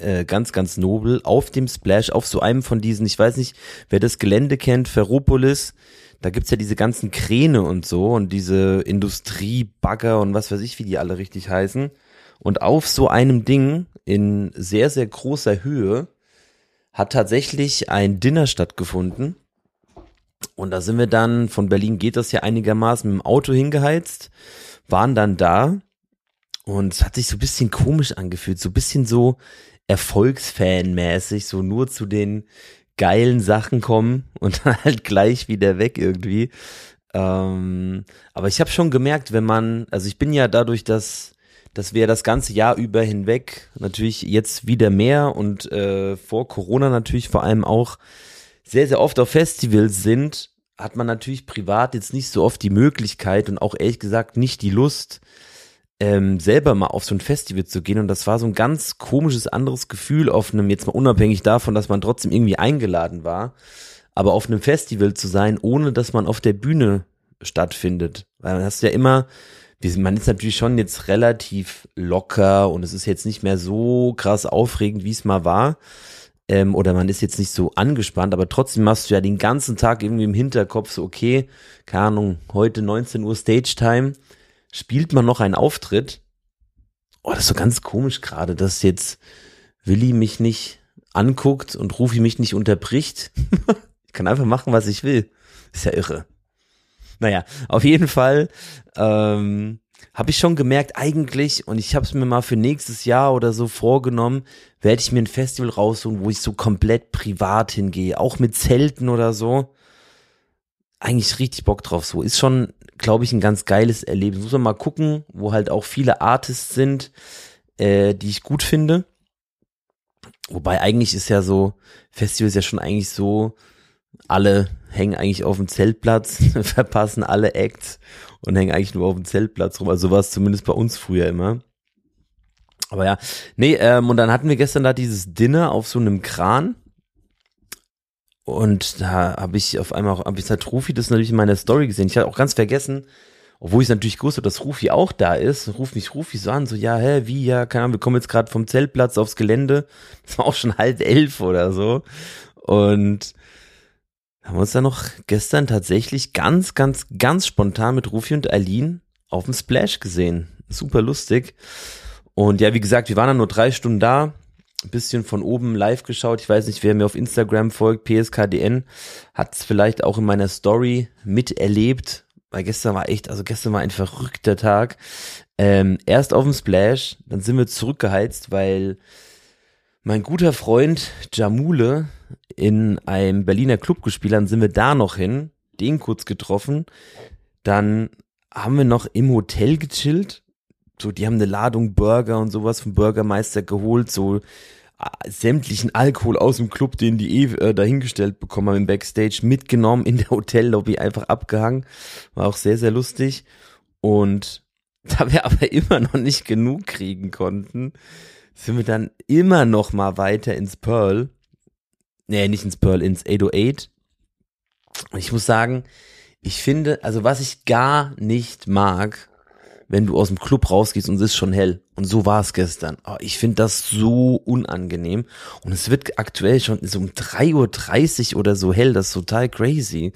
Äh, ganz, ganz nobel auf dem Splash, auf so einem von diesen, ich weiß nicht, wer das Gelände kennt, Ferropolis. Da gibt's ja diese ganzen Kräne und so und diese Industriebagger und was weiß ich, wie die alle richtig heißen. Und auf so einem Ding in sehr, sehr großer Höhe hat tatsächlich ein Dinner stattgefunden. Und da sind wir dann, von Berlin geht das ja einigermaßen mit dem Auto hingeheizt, waren dann da und es hat sich so ein bisschen komisch angefühlt, so ein bisschen so Erfolgsfan-mäßig, so nur zu den geilen Sachen kommen und dann [laughs] halt gleich wieder weg irgendwie. Ähm, aber ich habe schon gemerkt, wenn man, also ich bin ja dadurch, dass dass wir das ganze Jahr über hinweg natürlich jetzt wieder mehr und äh, vor Corona natürlich vor allem auch sehr, sehr oft auf Festivals sind, hat man natürlich privat jetzt nicht so oft die Möglichkeit und auch ehrlich gesagt nicht die Lust, ähm, selber mal auf so ein Festival zu gehen. Und das war so ein ganz komisches anderes Gefühl auf einem, jetzt mal unabhängig davon, dass man trotzdem irgendwie eingeladen war, aber auf einem Festival zu sein, ohne dass man auf der Bühne stattfindet. Weil man hast ja immer, man ist natürlich schon jetzt relativ locker und es ist jetzt nicht mehr so krass aufregend, wie es mal war. Ähm, oder man ist jetzt nicht so angespannt, aber trotzdem hast du ja den ganzen Tag irgendwie im Hinterkopf so, okay, keine Ahnung, heute 19 Uhr Stage Time, spielt man noch einen Auftritt oh, das ist so ganz komisch gerade, dass jetzt Willi mich nicht anguckt und Rufi mich nicht unterbricht. [laughs] ich kann einfach machen, was ich will. Ist ja irre. Naja, auf jeden Fall ähm, habe ich schon gemerkt, eigentlich, und ich habe es mir mal für nächstes Jahr oder so vorgenommen, werde ich mir ein Festival raussuchen, wo ich so komplett privat hingehe, auch mit Zelten oder so. Eigentlich richtig Bock drauf. So ist schon, glaube ich, ein ganz geiles Erlebnis. Muss man mal gucken, wo halt auch viele Artists sind, äh, die ich gut finde. Wobei eigentlich ist ja so, Festival ist ja schon eigentlich so, alle hängen eigentlich auf dem Zeltplatz, [laughs] verpassen alle Acts und hängen eigentlich nur auf dem Zeltplatz rum. Also war es zumindest bei uns früher immer. Aber ja, nee, ähm, und dann hatten wir gestern da dieses Dinner auf so einem Kran. Und da habe ich auf einmal auch, habe ich gesagt, Rufi das natürlich in meiner Story gesehen. Ich hatte auch ganz vergessen, obwohl ich natürlich gewusst habe, dass Rufi auch da ist, ruf mich Rufi so an, so, ja, hä, wie, ja, keine Ahnung, wir kommen jetzt gerade vom Zeltplatz aufs Gelände. [laughs] Das war auch schon halb elf oder so. Und haben uns dann noch gestern tatsächlich ganz, ganz, ganz spontan mit Rufi und Aline auf dem Splash gesehen. Super lustig. Und ja, wie gesagt, wir waren dann nur drei Stunden da, bisschen von oben live geschaut. Ich weiß nicht, wer mir auf Instagram folgt, PSKDN, hat es vielleicht auch in meiner Story miterlebt, weil gestern war echt, also gestern war ein verrückter Tag. Ähm, erst auf dem Splash, dann sind wir zurückgeheizt, weil mein guter Freund Jamule in einem Berliner Club gespielt hat, dann sind wir da noch hin, den kurz getroffen. Dann haben wir noch im Hotel gechillt. So, die haben eine Ladung Burger und sowas vom Burgermeister geholt, so äh, sämtlichen Alkohol aus dem Club, den die eh äh, dahingestellt bekommen haben im Backstage, mitgenommen in der [laughs] Hotellobby, einfach abgehangen. War auch sehr, sehr lustig. Und [laughs] da wir aber immer noch nicht genug kriegen konnten, sind wir dann immer noch mal weiter ins Pearl. Nee, nicht ins Pearl, ins 808. Und ich muss sagen, ich finde, also was ich gar nicht mag, wenn du aus dem Club rausgehst und es ist schon hell. Und so war es gestern. Oh, ich finde das so unangenehm. Und es wird aktuell schon so um 3.30 Uhr oder so hell. Das ist total crazy.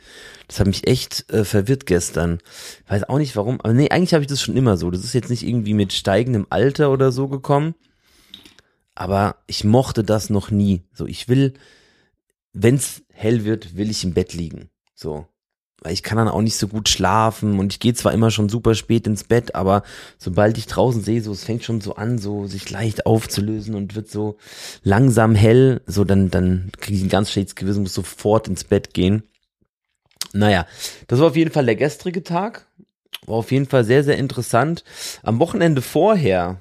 Das hat mich echt äh, verwirrt gestern. Weiß auch nicht warum. Aber nee, eigentlich habe ich das schon immer so. Das ist jetzt nicht irgendwie mit steigendem Alter oder so gekommen. Aber ich mochte das noch nie. So, ich will, wenn's hell wird, will ich im Bett liegen. So weil ich kann dann auch nicht so gut schlafen und ich gehe zwar immer schon super spät ins Bett, aber sobald ich draußen sehe, so es fängt schon so an, so sich leicht aufzulösen und wird so langsam hell, so dann dann kriege ich ein ganz schlechtes Gewissen, muss sofort ins Bett gehen. Naja, das war auf jeden Fall der gestrige Tag, war auf jeden Fall sehr sehr interessant. Am Wochenende vorher,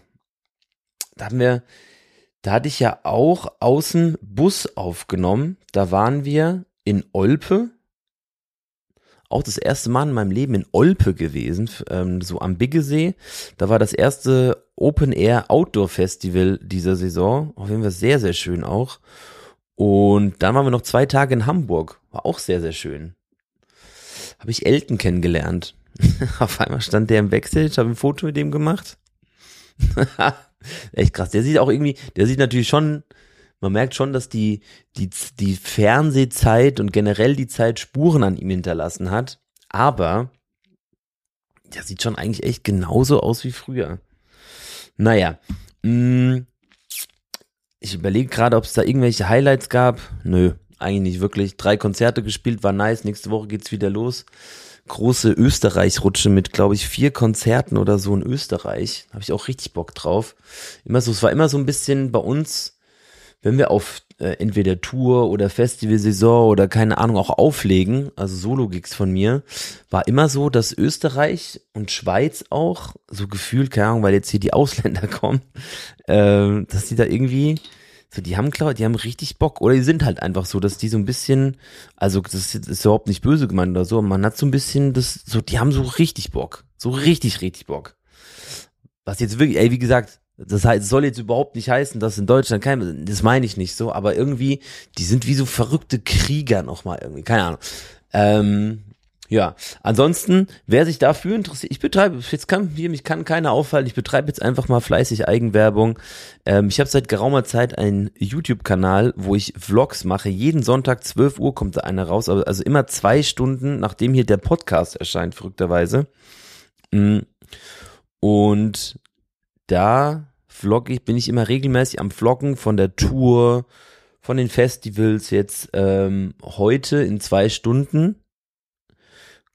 da haben wir da hatte ich ja auch außen Bus aufgenommen. Da waren wir in Olpe, auch das erste Mal in meinem Leben in Olpe gewesen, ähm, so am Biggesee. Da war das erste Open Air Outdoor Festival dieser Saison. Auf jeden Fall sehr, sehr schön auch. Und dann waren wir noch zwei Tage in Hamburg. War auch sehr, sehr schön. Habe ich Elton kennengelernt. [laughs] Auf einmal stand der im Backstage, habe ein Foto mit dem gemacht. [laughs] Echt krass. Der sieht auch irgendwie, der sieht natürlich schon man merkt schon, dass die, die, die Fernsehzeit und generell die Zeit Spuren an ihm hinterlassen hat. Aber der sieht schon eigentlich echt genauso aus wie früher. Naja, mm, ich überlege gerade, ob es da irgendwelche Highlights gab. Nö, eigentlich nicht wirklich. Drei Konzerte gespielt, war nice. Nächste Woche geht's wieder los. Große Österreich-Rutsche mit, glaube ich, vier Konzerten oder so in Österreich. Habe ich auch richtig Bock drauf. Immer so, es war immer so ein bisschen bei uns wenn wir auf äh, entweder Tour oder Festivalsaison oder keine Ahnung auch auflegen, also Solo-Gigs von mir, war immer so, dass Österreich und Schweiz auch, so gefühlt, keine Ahnung, weil jetzt hier die Ausländer [laughs] kommen, äh, dass die da irgendwie, so die haben klar, die haben richtig Bock oder die sind halt einfach so, dass die so ein bisschen, also das ist, überhaupt nicht böse gemeint oder so, man hat so ein bisschen das, so die haben so richtig Bock, so richtig, richtig Bock. Was jetzt wirklich, ey, wie gesagt, das heißt, soll jetzt überhaupt nicht heißen, dass in Deutschland kein, das meine ich nicht so, aber irgendwie, die sind wie so verrückte Krieger nochmal irgendwie, keine Ahnung. Ähm, ja, ansonsten, wer sich dafür interessiert, ich betreibe, jetzt kann hier, mich kann keiner auffallen, ich betreibe jetzt einfach mal fleißig Eigenwerbung. Ähm, ich habe seit geraumer Zeit einen YouTube-Kanal, wo ich Vlogs mache. Jeden Sonntag 12 Uhr kommt da einer raus, also immer zwei Stunden, nachdem hier der Podcast erscheint, verrückterweise. Mm. Und da vlogge ich, bin ich immer regelmäßig am Vloggen von der Tour, von den Festivals jetzt. Ähm, heute in zwei Stunden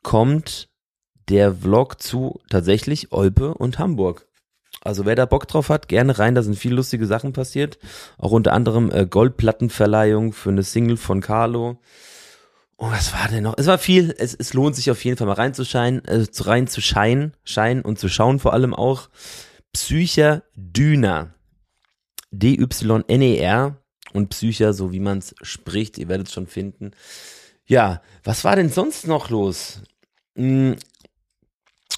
kommt der Vlog zu tatsächlich Olpe und Hamburg. Also wer da Bock drauf hat, gerne rein, da sind viele lustige Sachen passiert. Auch unter anderem äh, Goldplattenverleihung für eine Single von Carlo. Oh, was war denn noch? Es war viel. Es, es lohnt sich auf jeden Fall mal reinzuscheinen, äh, reinzuscheinen, scheinen und zu schauen vor allem auch. Psycher Düner. D-Y-N-E-R und Psycher, so wie man es spricht. Ihr werdet es schon finden. Ja, was war denn sonst noch los? Hm,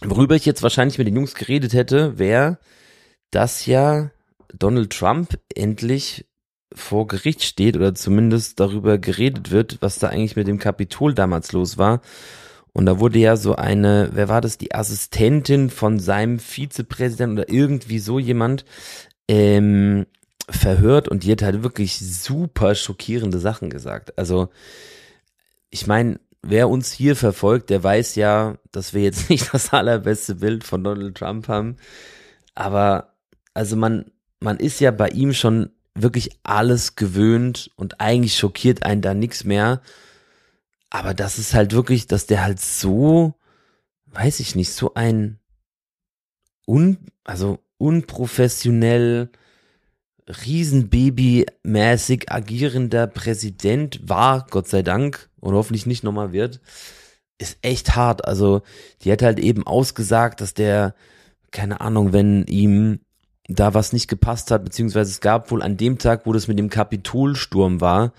worüber ich jetzt wahrscheinlich mit den Jungs geredet hätte, wäre, dass ja Donald Trump endlich vor Gericht steht oder zumindest darüber geredet wird, was da eigentlich mit dem Kapitol damals los war. Und da wurde ja so eine, wer war das, die Assistentin von seinem Vizepräsidenten oder irgendwie so jemand ähm, verhört und die hat halt wirklich super schockierende Sachen gesagt. Also ich meine, wer uns hier verfolgt, der weiß ja, dass wir jetzt [laughs] nicht das allerbeste Bild von Donald Trump haben. Aber also man, man ist ja bei ihm schon wirklich alles gewöhnt und eigentlich schockiert einen da nichts mehr. Aber das ist halt wirklich, dass der halt so, weiß ich nicht, so ein un, also unprofessionell, Riesenbaby-mäßig agierender Präsident war, Gott sei Dank, und hoffentlich nicht nochmal wird, ist echt hart. Also, die hat halt eben ausgesagt, dass der, keine Ahnung, wenn ihm da was nicht gepasst hat, beziehungsweise es gab wohl an dem Tag, wo das mit dem Kapitolsturm war,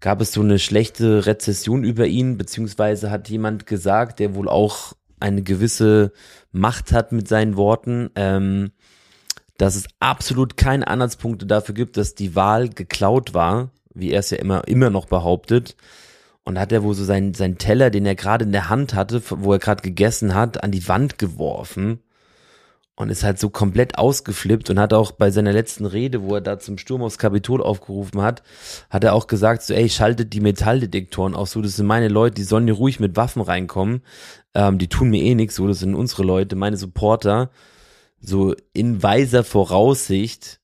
gab es so eine schlechte Rezession über ihn, beziehungsweise hat jemand gesagt, der wohl auch eine gewisse Macht hat mit seinen Worten, ähm, dass es absolut keine Anhaltspunkte dafür gibt, dass die Wahl geklaut war, wie er es ja immer, immer noch behauptet. Und hat er wohl so seinen, seinen Teller, den er gerade in der Hand hatte, wo er gerade gegessen hat, an die Wand geworfen und ist halt so komplett ausgeflippt und hat auch bei seiner letzten Rede, wo er da zum Sturm aufs Kapitol aufgerufen hat, hat er auch gesagt so, ey, schaltet die Metalldetektoren auf, so, das sind meine Leute, die sollen hier ruhig mit Waffen reinkommen, ähm, die tun mir eh nichts, so, das sind unsere Leute, meine Supporter, so in weiser Voraussicht,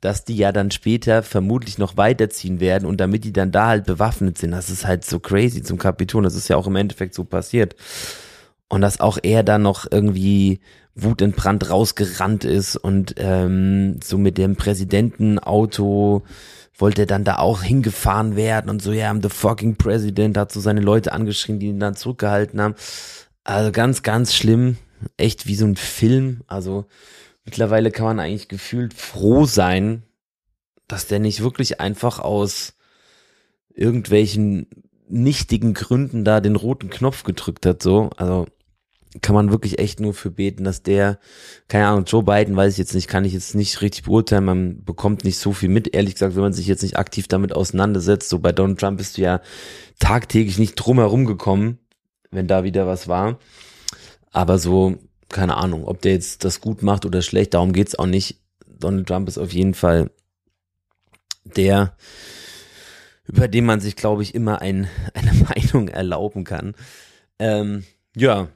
dass die ja dann später vermutlich noch weiterziehen werden und damit die dann da halt bewaffnet sind, das ist halt so crazy zum Kapitol, das ist ja auch im Endeffekt so passiert. Und dass auch er dann noch irgendwie wutentbrannt rausgerannt ist und ähm, so mit dem Präsidentenauto wollte er dann da auch hingefahren werden und so, ja, I'm the fucking President, hat so seine Leute angeschrien, die ihn dann zurückgehalten haben. Also ganz, ganz schlimm echt wie so ein Film. Also mittlerweile kann man eigentlich gefühlt froh sein, dass der nicht wirklich einfach aus irgendwelchen nichtigen Gründen da den roten Knopf gedrückt hat, so. Also kann man wirklich echt nur für beten, dass der, keine Ahnung, Joe Biden weiß ich jetzt nicht, kann ich jetzt nicht richtig beurteilen, man bekommt nicht so viel mit, ehrlich gesagt, wenn man sich jetzt nicht aktiv damit auseinandersetzt. So bei Donald Trump bist du ja tagtäglich nicht drum herum gekommen, wenn da wieder was war. Aber so, keine Ahnung, ob der jetzt das gut macht oder schlecht, darum geht's auch nicht. Donald Trump ist auf jeden Fall der, über den man sich, glaube ich, immer ein, [laughs] eine Meinung erlauben kann. Ähm, ja,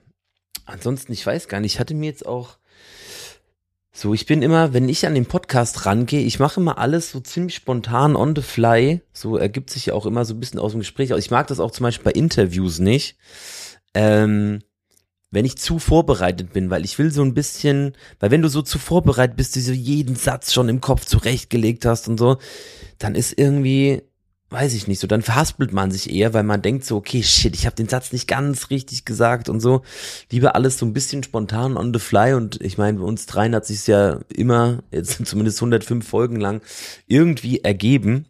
ansonsten, ich weiß gar nicht, ich hatte mir jetzt auch so, ich bin immer, wenn ich an den Podcast rangehe, ich mache immer alles so ziemlich spontan on the fly. So ergibt sich ja auch immer so ein bisschen aus dem Gespräch. Ich mag das auch zum Beispiel bei Interviews nicht. Ähm, wenn ich zu vorbereitet bin, weil ich will so ein bisschen, weil wenn du so zu vorbereitet bist, du so jeden Satz schon im Kopf zurechtgelegt hast und so, dann ist irgendwie, weiß ich nicht so, dann verhaspelt man sich eher, weil man denkt so, okay, shit, ich habe den Satz nicht ganz richtig gesagt und so. Lieber alles so ein bisschen spontan on the fly und ich meine, bei uns dreien hat sich ja immer, jetzt [laughs] zumindest 105 Folgen lang, irgendwie ergeben.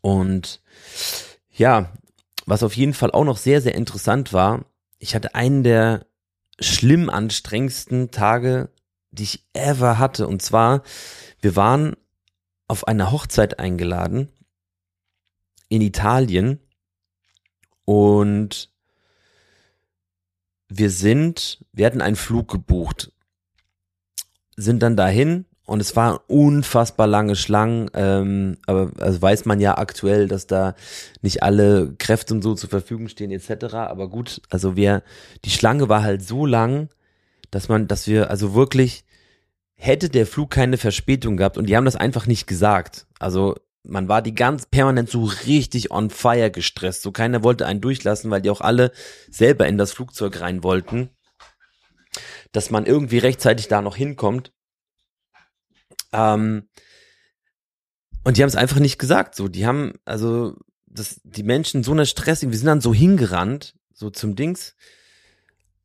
Und ja, was auf jeden Fall auch noch sehr, sehr interessant war, ich hatte einen der schlimm anstrengendsten Tage, die ich ever hatte. Und zwar, wir waren auf eine Hochzeit eingeladen in Italien und wir sind, wir hatten einen Flug gebucht, sind dann dahin und es waren unfassbar lange Schlangen, ähm, aber also weiß man ja aktuell, dass da nicht alle Kräfte und so zur Verfügung stehen etc. Aber gut, also wir, die Schlange war halt so lang, dass man, dass wir also wirklich hätte der Flug keine Verspätung gehabt und die haben das einfach nicht gesagt. Also man war die ganz permanent so richtig on fire gestresst. So keiner wollte einen durchlassen, weil die auch alle selber in das Flugzeug rein wollten. Dass man irgendwie rechtzeitig da noch hinkommt. Ähm, und die haben es einfach nicht gesagt. So, die haben, also, das, die Menschen so eine Stressing, wir sind dann so hingerannt, so zum Dings.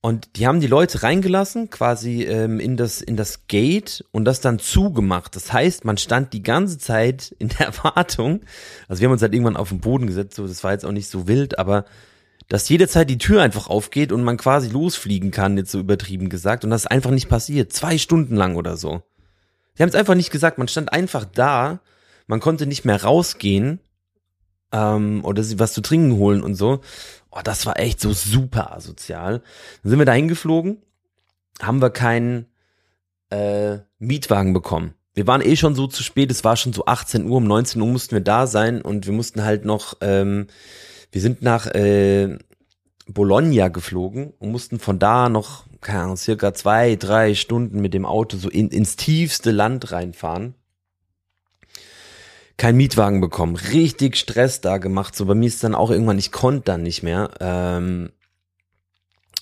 Und die haben die Leute reingelassen, quasi ähm, in, das, in das Gate und das dann zugemacht. Das heißt, man stand die ganze Zeit in der [laughs] Erwartung, also wir haben uns halt irgendwann auf den Boden gesetzt, so, das war jetzt auch nicht so wild, aber dass jede Zeit die Tür einfach aufgeht und man quasi losfliegen kann, jetzt so übertrieben gesagt. Und das ist einfach nicht passiert. Zwei Stunden lang oder so. Die haben es einfach nicht gesagt. Man stand einfach da, man konnte nicht mehr rausgehen ähm, oder sich was zu trinken holen und so. Oh, das war echt so super asozial. Dann sind wir da hingeflogen, haben wir keinen äh, Mietwagen bekommen. Wir waren eh schon so zu spät, es war schon so 18 Uhr, um 19 Uhr mussten wir da sein und wir mussten halt noch, ähm, wir sind nach äh, Bologna geflogen und mussten von da noch, keine Ahnung, circa zwei, drei Stunden mit dem Auto so in, ins tiefste Land reinfahren kein Mietwagen bekommen, richtig Stress da gemacht. So bei mir ist dann auch irgendwann, ich konnte dann nicht mehr. Ähm,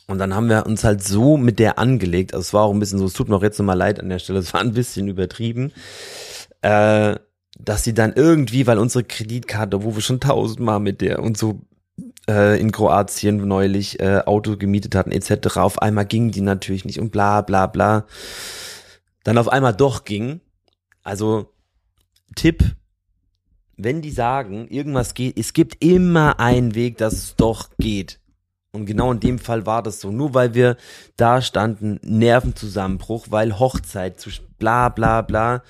und dann haben wir uns halt so mit der angelegt. Also es war auch ein bisschen so, es tut mir auch jetzt nochmal leid an der Stelle, [laughs] es war ein bisschen übertrieben. Äh, dass sie dann irgendwie, weil unsere Kreditkarte, wo wir schon tausendmal mit der und so äh, in Kroatien neulich äh, Auto gemietet hatten etc. Auf einmal ging die natürlich nicht und bla bla bla. Dann auf einmal doch ging. Also Tipp, wenn die sagen, irgendwas geht, es gibt immer einen Weg, dass es doch geht. Und genau in dem Fall war das so. Nur weil wir da standen, Nervenzusammenbruch, weil Hochzeit zu bla bla bla.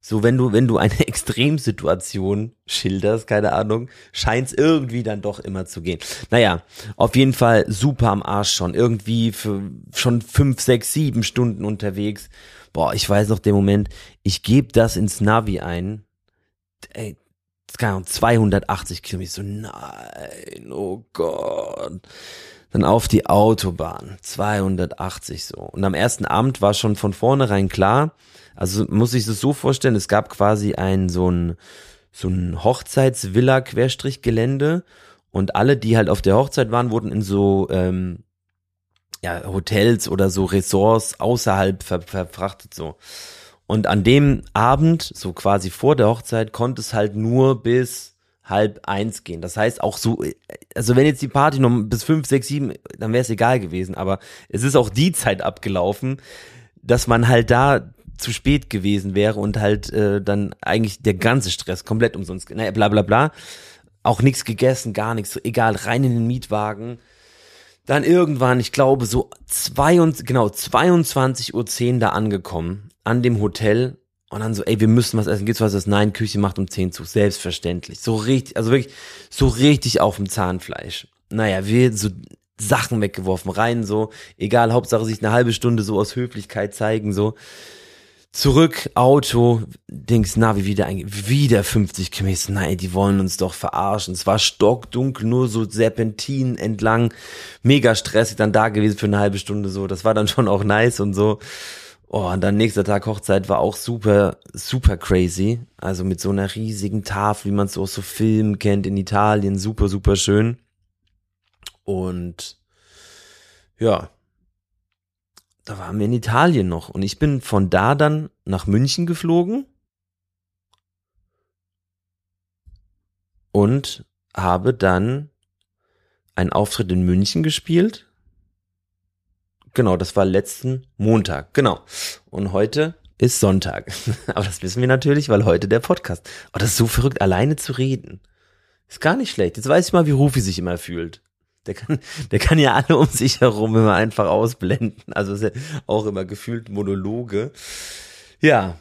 So, wenn du, wenn du eine [laughs] Extremsituation schilderst, keine Ahnung, scheint es irgendwie dann doch immer zu gehen. Naja, auf jeden Fall super am Arsch schon. Irgendwie für schon fünf, sechs, sieben Stunden unterwegs. Boah, ich weiß noch den Moment, ich gebe das ins Navi ein. Ey, keine Ahnung, 280 Kilometer. So, nein, oh Gott. Dann auf die Autobahn, 280 so. Und am ersten Abend war schon von vornherein klar, also muss ich es so vorstellen, es gab quasi ein so ein, so ein Hochzeitsvilla-Querstrich-Gelände und alle, die halt auf der Hochzeit waren, wurden in so ähm, ja, Hotels oder so Ressorts außerhalb ver verfrachtet so. Und an dem Abend, so quasi vor der Hochzeit, konnte es halt nur bis halb eins gehen. Das heißt auch so, also wenn jetzt die Party noch bis fünf, sechs, sieben, dann wäre es egal gewesen. Aber es ist auch die Zeit abgelaufen, dass man halt da zu spät gewesen wäre und halt äh, dann eigentlich der ganze Stress komplett umsonst, naja, bla bla bla. Auch nichts gegessen, gar nichts, egal, rein in den Mietwagen. Dann irgendwann, ich glaube, so zwei und, genau, 22.10 Uhr da angekommen an dem Hotel und dann so, ey, wir müssen was essen. Gibt's was, das Nein, Küche macht um 10 zu. Selbstverständlich. So richtig, also wirklich, so richtig auf dem Zahnfleisch. Naja, wir so Sachen weggeworfen, rein so, egal, Hauptsache sich eine halbe Stunde so aus Höflichkeit zeigen, so. Zurück, Auto, Dings, Navi wieder, wieder 50 Kilometer. Nein, die wollen uns doch verarschen. Es war stockdunkel, nur so Serpentin entlang. Mega stressig, dann da gewesen für eine halbe Stunde so. Das war dann schon auch nice und so. Oh, und dann nächster Tag Hochzeit war auch super, super crazy. Also mit so einer riesigen Tafel, wie man es aus so Filmen kennt in Italien. Super, super schön. Und ja, da waren wir in Italien noch. Und ich bin von da dann nach München geflogen. Und habe dann einen Auftritt in München gespielt Genau, das war letzten Montag. Genau. Und heute ist Sonntag. [laughs] Aber das wissen wir natürlich, weil heute der Podcast. Oh, das ist so verrückt, alleine zu reden. Ist gar nicht schlecht. Jetzt weiß ich mal, wie Rufi sich immer fühlt. Der kann, [laughs] der kann ja alle um sich herum immer einfach ausblenden. Also ist ja auch immer gefühlt Monologe. Ja.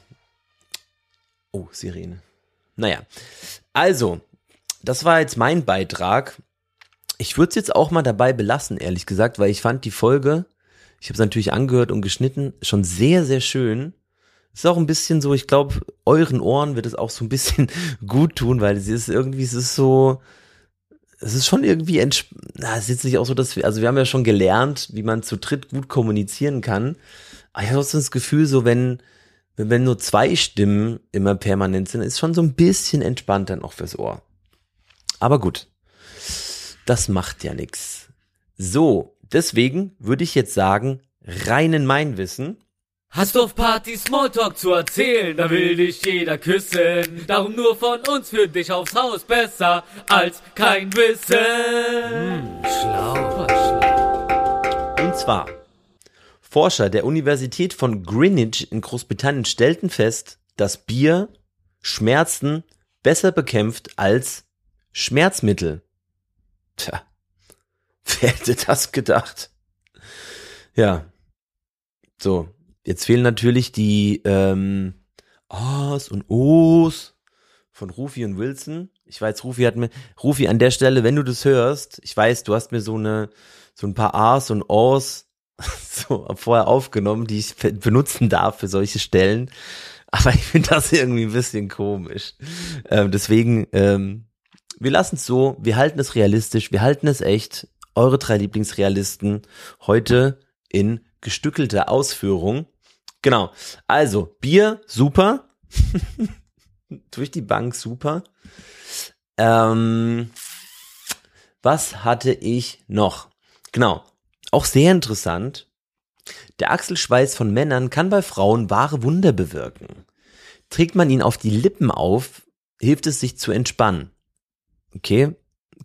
Oh, Sirene. Naja. Also, das war jetzt mein Beitrag. Ich würde es jetzt auch mal dabei belassen, ehrlich gesagt, weil ich fand die Folge ich habe es natürlich angehört und geschnitten, schon sehr, sehr schön. Ist auch ein bisschen so, ich glaube, euren Ohren wird es auch so ein bisschen [laughs] gut tun, weil es ist irgendwie, es ist so, es ist schon irgendwie, na, es ist jetzt nicht auch so, dass wir, also wir haben ja schon gelernt, wie man zu dritt gut kommunizieren kann. Aber ich habe so das Gefühl, so wenn, wenn, nur zwei Stimmen immer permanent sind, ist schon so ein bisschen entspannter noch fürs Ohr. Aber gut, das macht ja nix. So, deswegen würde ich jetzt sagen, rein in mein Wissen.
Hast du auf Party Smalltalk zu erzählen, da will dich jeder küssen. Darum nur von uns für dich aufs Haus besser als kein Wissen. schlau, schlau.
Und zwar, Forscher der Universität von Greenwich in Großbritannien stellten fest, dass Bier Schmerzen besser bekämpft als Schmerzmittel. Tja, wer hätte das gedacht? Ja, so, jetzt fehlen natürlich die ähm, A's und O's von Rufi und Wilson. Ich weiß, Rufi hat mir, Rufi an der Stelle, wenn du das hörst, ich weiß, du hast mir so eine, so ein paar A's und O's [laughs] so vorher aufgenommen, die ich benutzen darf für solche Stellen. Aber ich finde das irgendwie ein bisschen komisch. Ähm, deswegen, ähm, wir lassen es so, wir halten es realistisch, wir halten es echt. Eure drei Lieblingsrealisten heute in gestückelter Ausführung. Genau. Also, Bier, super. [laughs] Durch die Bank, super. Ähm, was hatte ich noch? Genau. Auch sehr interessant. Der Achselschweiß von Männern kann bei Frauen wahre Wunder bewirken. Trägt man ihn auf die Lippen auf, hilft es sich zu entspannen. Okay,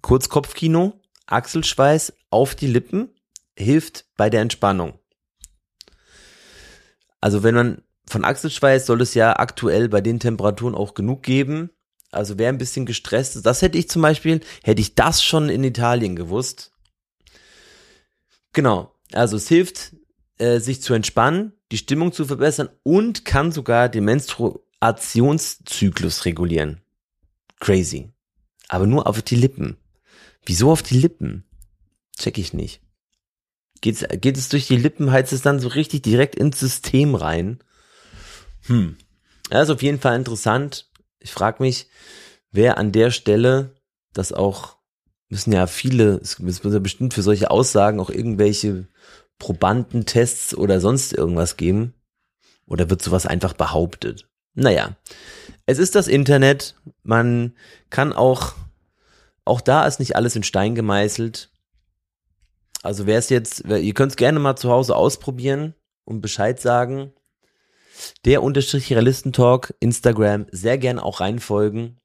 Kurzkopfkino, Achselschweiß auf die Lippen hilft bei der Entspannung. Also wenn man von Achselschweiß soll es ja aktuell bei den Temperaturen auch genug geben. Also wer ein bisschen gestresst ist, das hätte ich zum Beispiel, hätte ich das schon in Italien gewusst. Genau, also es hilft, äh, sich zu entspannen, die Stimmung zu verbessern und kann sogar den Menstruationszyklus regulieren. Crazy. Aber nur auf die Lippen. Wieso auf die Lippen? Check ich nicht. Geht's, geht es durch die Lippen, heizt es dann so richtig direkt ins System rein? Hm. Ja, ist auf jeden Fall interessant. Ich frage mich, wer an der Stelle das auch, müssen ja viele, es müssen ja bestimmt für solche Aussagen auch irgendwelche Probandentests oder sonst irgendwas geben. Oder wird sowas einfach behauptet? Naja, es ist das Internet. Man kann auch, auch da ist nicht alles in Stein gemeißelt. Also wer es jetzt, ihr könnt es gerne mal zu Hause ausprobieren und Bescheid sagen. Der unterstrich Realistentalk, Instagram, sehr gern auch reinfolgen.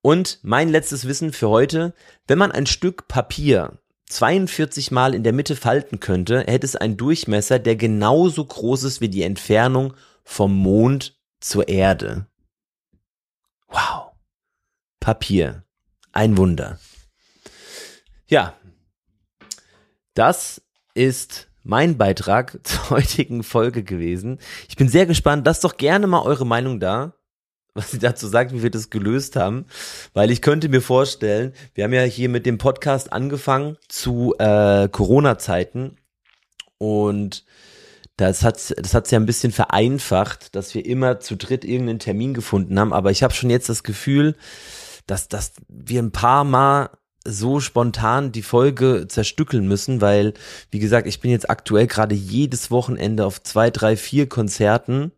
Und mein letztes Wissen für heute, wenn man ein Stück Papier 42 Mal in der Mitte falten könnte, hätte es einen Durchmesser, der genauso groß ist wie die Entfernung vom Mond zur Erde. Wow. Papier. Ein Wunder. Ja. Das ist mein Beitrag [laughs] zur heutigen Folge gewesen. Ich bin sehr gespannt. Lasst doch gerne mal eure Meinung da was sie dazu sagt, wie wir das gelöst haben, weil ich könnte mir vorstellen, wir haben ja hier mit dem Podcast angefangen zu äh, Corona-Zeiten und das hat das hat's ja ein bisschen vereinfacht, dass wir immer zu dritt irgendeinen Termin gefunden haben, aber ich habe schon jetzt das Gefühl, dass dass wir ein paar Mal so spontan die Folge zerstückeln müssen, weil, wie gesagt, ich bin jetzt aktuell gerade jedes Wochenende auf zwei, drei, vier Konzerten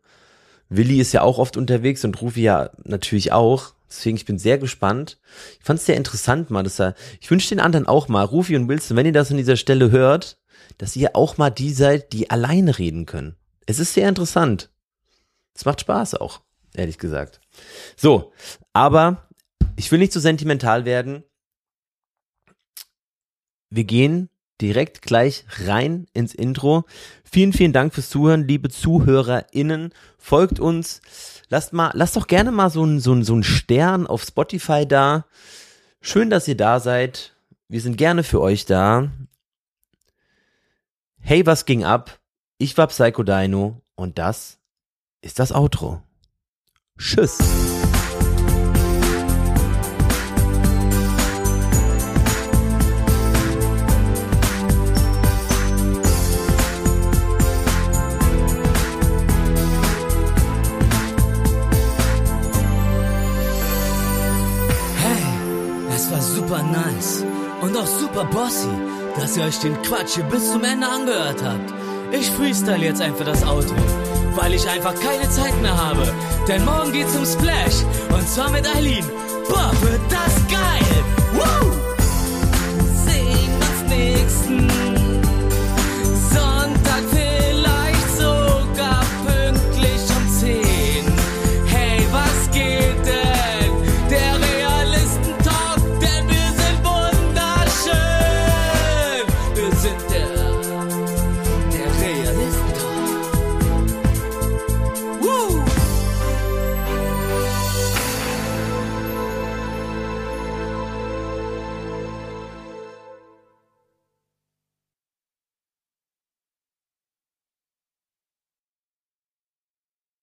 Willi ist ja auch oft unterwegs und Rufi ja natürlich auch. Deswegen, ich bin sehr gespannt. Ich fand es sehr interessant mal, dass er, ich wünsche den anderen auch mal, Rufi und Wilson, wenn ihr das an dieser Stelle hört, dass ihr auch mal die seid, die alleine reden können. Es ist sehr interessant. Es macht Spaß auch, ehrlich gesagt. So, aber ich will nicht zu so sentimental werden. Wir gehen direkt gleich rein ins Intro. Vielen, vielen Dank fürs Zuhören, liebe ZuhörerInnen. Folgt uns. Lasst mal, lasst doch gerne mal so ein, so ein, so ein Stern auf Spotify da. Schön, dass ihr da seid. Wir sind gerne für euch da. Hey, was ging ab? Ich war Psycho Dino und das ist das Outro. Tschüss.
Ihr euch den Quatsch hier bis zum Ende angehört habt. Ich freestyle jetzt einfach das Outro.
weil ich einfach keine Zeit mehr habe. Denn morgen geht's zum Splash und zwar mit Eileen. Boah, wird das geil!